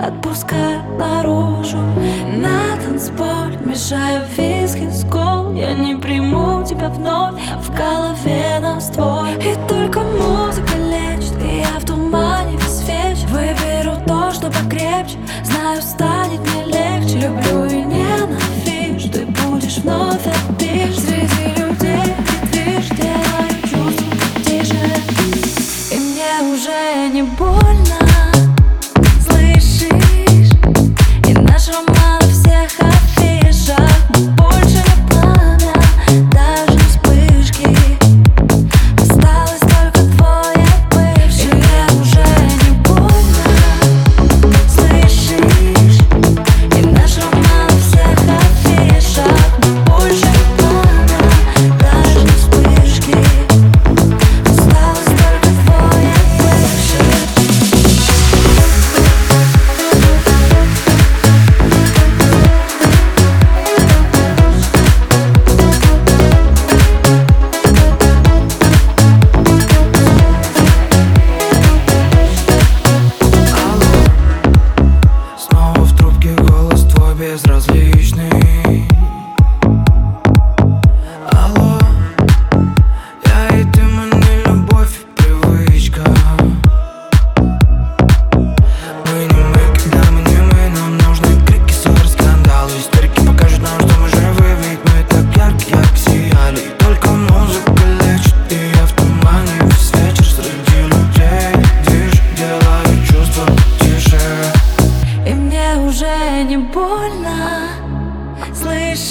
отпускаю наружу. На танцполе мешаю виски с кол Я не приму тебя вновь, в голове нас твой И только музыка лечит, и я в тумане весь вечер. Выберу то, что покрепче,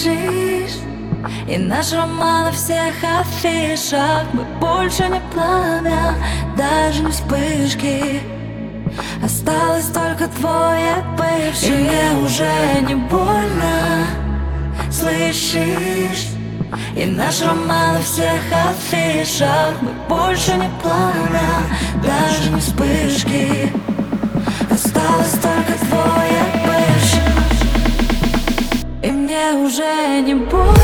слышишь? И наш роман на всех афишах. Мы больше не пламя, даже не вспышки. Осталось только твой бывший И мне уже не больно, слышишь? И наш роман на всех афишах. Мы больше не пламя, даже не вспышки. Осталось только твой уже не больно